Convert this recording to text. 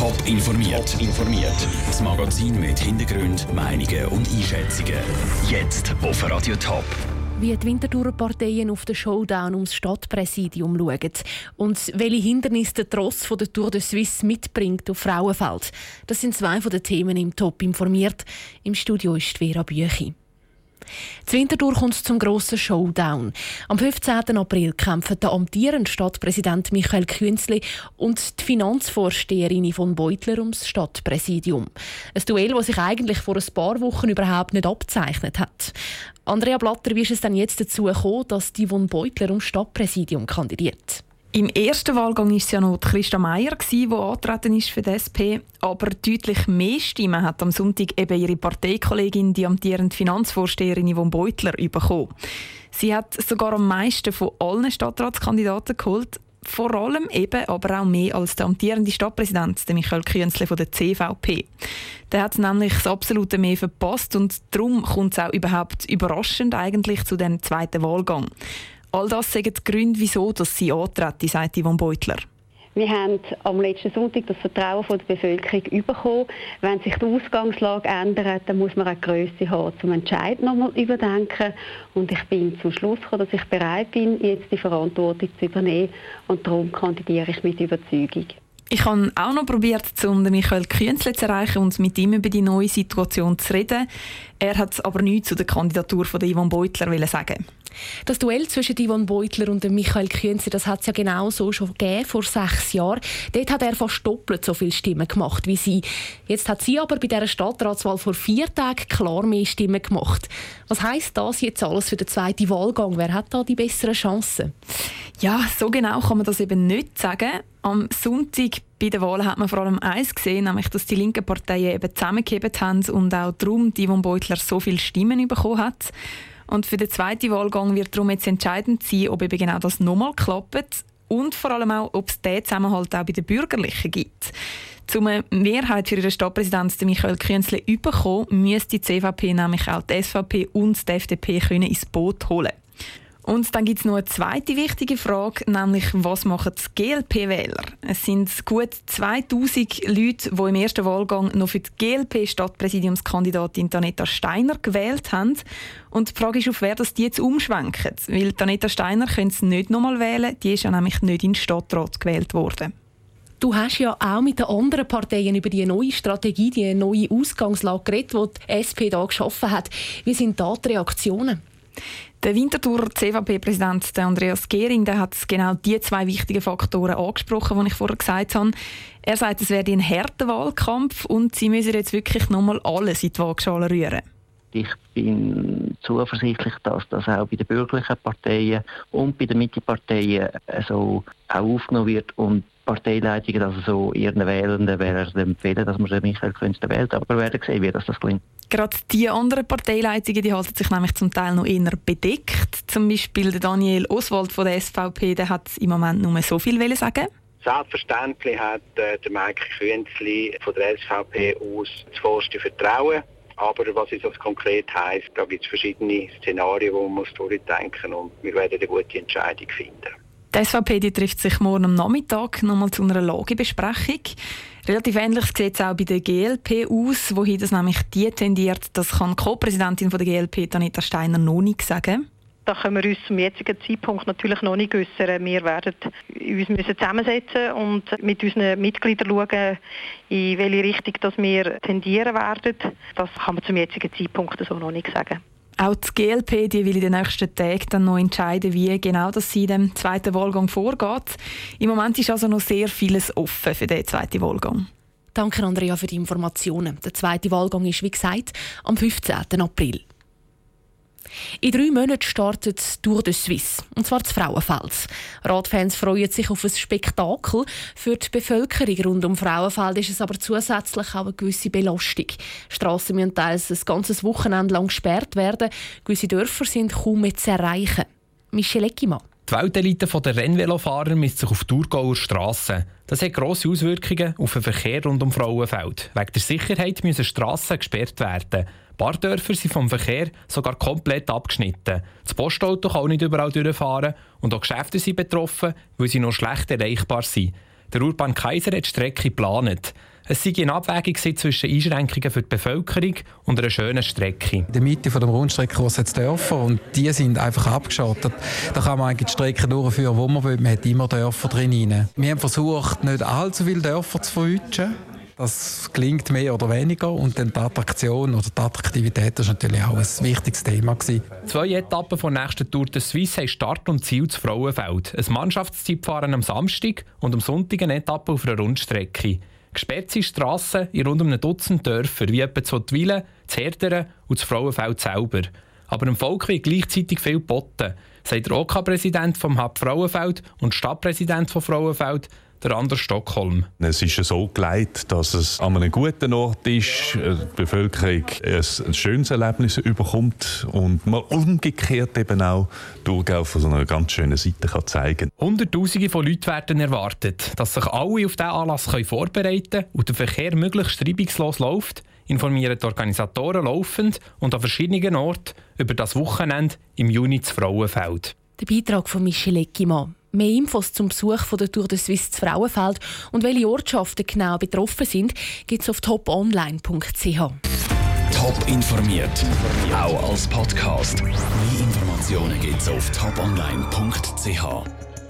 Top informiert. informiert. Das Magazin mit Hintergrund, Meinungen und Einschätzungen. Jetzt auf Radio Top. Wie die Winterthurer Parteien auf den Showdown ums Stadtpräsidium schauen und welche Hindernisse der Tross von der Tour de Suisse mitbringt auf Frauenfeld. Das sind zwei von den Themen im Top informiert. Im Studio ist Vera Büchi. Zu Winterthur kommt es zum grossen Showdown. Am 15. April kämpfen der amtierende Stadtpräsident Michael Künzli und die Finanzvorsteherin von Beutler ums Stadtpräsidium. Ein Duell, das sich eigentlich vor ein paar Wochen überhaupt nicht abzeichnet hat. Andrea Blatter, wie ist es denn jetzt dazu gekommen, dass die von Beutler ums Stadtpräsidium kandidiert? Im ersten Wahlgang war es ja noch Christa Meier, die angetreten ist für die SP. Aber deutlich mehr Stimmen hat am Sonntag eben ihre Parteikollegin, die amtierende Finanzvorsteherin Yvonne Beutler, bekommen. Sie hat sogar am meisten von allen Stadtratskandidaten geholt. Vor allem eben, aber auch mehr als der amtierende Stadtpräsident, der Michael Künzle von der CVP. Der hat nämlich das absolute Mehr verpasst und darum kommt es auch überhaupt überraschend eigentlich zu dem zweiten Wahlgang. All das sind die Gründe, wieso dass sie antreten, sagt Yvonne Beutler. Wir haben am letzten Sonntag das Vertrauen von der Bevölkerung bekommen. Wenn sich die Ausgangslage ändert, dann muss man eine Größe haben, zum Entscheid nochmal überdenken. Und ich bin zum Schluss gekommen, dass ich bereit bin, jetzt die Verantwortung zu übernehmen. Und darum kandidiere ich mit Überzeugung. Ich habe auch noch probiert, um Michael Künzle zu erreichen und mit ihm über die neue Situation zu reden. Er hat aber nichts zu der Kandidatur von Yvonne Beutler sagen. Das Duell zwischen Yvonne Beutler und Michael Künzle, das hat es ja genau so schon gegeben, vor sechs Jahren. Dort hat er fast doppelt so viele Stimmen gemacht wie sie. Jetzt hat sie aber bei dieser Stadtratswahl vor vier Tagen klar mehr Stimmen gemacht. Was heisst das jetzt alles für den zweiten Wahlgang? Wer hat da die besseren Chancen? Ja, so genau kann man das eben nicht sagen. Am Sonntag bei den Wahlen hat man vor allem eins gesehen, nämlich dass die linken Parteien eben zusammengehebt haben und auch darum die Yvonne Beutler so viele Stimmen bekommen hat. Und für den zweiten Wahlgang wird darum jetzt entscheidend sein, ob eben genau das nochmal klappt und vor allem auch, ob es diesen Zusammenhalt auch bei den Bürgerlichen gibt. Um eine Mehrheit für ihren Stadtpräsidenten Michael Künzle zu bekommen, müsste die CVP nämlich auch die SVP und die FDP können ins Boot holen und dann gibt es noch eine zweite wichtige Frage, nämlich was machen die GLP-Wähler? Es sind gut 2000 Leute, die im ersten Wahlgang noch für die GLP-Stadtpräsidiumskandidatin Aneta Steiner gewählt haben. Und die Frage ist, auf wer das die jetzt umschwenken. Weil Aneta Steiner können sie nicht nochmal wählen, die ist ja nämlich nicht in den Stadtrat gewählt worden. Du hast ja auch mit den anderen Parteien über die neue Strategie, die neue Ausgangslage geredet, die die SP da geschaffen hat. Wie sind da die Reaktionen? Der Winterthur CVP-Präsident Andreas Gehring der hat genau die zwei wichtigen Faktoren angesprochen, die ich vorher gesagt habe. Er sagt, es werde ein harter Wahlkampf und sie müssen jetzt wirklich nochmal alles in die Waagschale rühren. Ich bin zuversichtlich, dass das auch bei den bürgerlichen Parteien und bei den Mitteparteien so auch aufgenommen wird und Parteileitungen, also so ihren Wählenden, wäre empfehlen, dass man Michael Künste wählt. Aber wir werden sehen, wie das, das klingt. Gerade die anderen Parteileitungen die halten sich nämlich zum Teil noch eher bedeckt. Zum Beispiel der Daniel Oswald von der SVP, der hat im Moment nur so viel sagen. Selbstverständlich hat äh, der Mike Künzli von der SVP aus das vollste Vertrauen. Aber was es konkret heisst, da gibt es verschiedene Szenarien, die man muss durchdenken muss und wir werden eine gute Entscheidung finden. Die SVP die trifft sich morgen am Nachmittag nochmal zu einer Lagebesprechung. Relativ ähnlich sieht es auch bei der GLP aus, wohin das nämlich die tendiert. Das kann Co-Präsidentin der GLP, Anita Steiner, noch nicht sagen. Da können wir uns zum jetzigen Zeitpunkt natürlich noch nicht äußern. Wir werden uns müssen zusammensetzen und mit unseren Mitgliedern schauen, in welche Richtung dass wir tendieren werden. Das kann man zum jetzigen Zeitpunkt so noch nicht sagen. Auch die GLP die will in den nächsten Tagen dann noch entscheiden, wie genau das sie in dem zweiten Wahlgang vorgeht. Im Moment ist also noch sehr vieles offen für den zweiten Wahlgang. Danke, Andrea, für die Informationen. Der zweite Wahlgang ist, wie gesagt, am 15. April. In drei Monaten startet Tour de Suisse, und zwar das Frauenfeld. Radfans freuen sich auf ein Spektakel. Für die Bevölkerung rund um Frauenfeld ist es aber zusätzlich auch eine gewisse Belastung. Strassen müssen teils ein ganzes Wochenende lang gesperrt werden. Gewisse Dörfer sind kaum mehr zu erreichen. Michel Eckimann. Die Weltelite der Rennvelofahrer misst sich auf Thurgauer Strassen. Das hat grosse Auswirkungen auf den Verkehr rund um Frauenfeld. Wegen der Sicherheit müssen Strassen gesperrt werden. Ein paar Dörfer sind vom Verkehr sogar komplett abgeschnitten. Das Postauto kann auch nicht überall durchfahren und auch Geschäfte sind betroffen, weil sie nur schlecht erreichbar sind. Der Urban Kaiser hat die Strecke geplant. Es sei eine Abwägung zwischen Einschränkungen für die Bevölkerung und einer schönen Strecke. In der Mitte des Rundstreckenkurs hat es Dörfer und die sind einfach abgeschottet. Da kann man eigentlich die Strecke durchführen, wo man will. Man hat immer Dörfer drin. Wir haben versucht, nicht allzu viele Dörfer zu verwischen. Das klingt mehr oder weniger und dann die Attraktion oder die Attraktivität ist natürlich auch ein wichtiges Thema gewesen. Zwei Etappen der nächsten Tour de Suisse haben Start und Ziel zu Frauenfeld. Ein Mannschaftszeitfahren am Samstag und am Sonntag eine Etappe auf einer Rundstrecke. Gesperrt sind Strassen in rund um ein Dutzend Dörfer, wie etwa zu Twilen, zu Herderen und zu Frauenfeld selber. Aber dem Volk wird gleichzeitig viel geboten, sagt der OK-Präsident OK vom Hub Frauenfeld und Stadtpräsident von Frauenfeld, der andere Stockholm. Es ist so gelegt, dass es an einem guten Ort ist, die Bevölkerung ein schönes Erlebnis überkommt und man umgekehrt eben auch Thurgau von so einer ganz schönen Seite kann zeigen kann. Hunderttausende von Leuten werden erwartet, dass sich alle auf diesen Anlass vorbereiten können und der Verkehr möglichst reibungslos läuft informieren die Organisatoren laufend und an verschiedenen Orten über das Wochenende im Juni zu Frauenfeld. Der Beitrag von Michel Eckimann. Mehr Infos zum Besuch von der Tour de Suisse zu Frauenfeld und welche Ortschaften genau betroffen sind, gibt es auf toponline.ch. Top informiert, auch als Podcast. Mehr Informationen gibt es auf toponline.ch.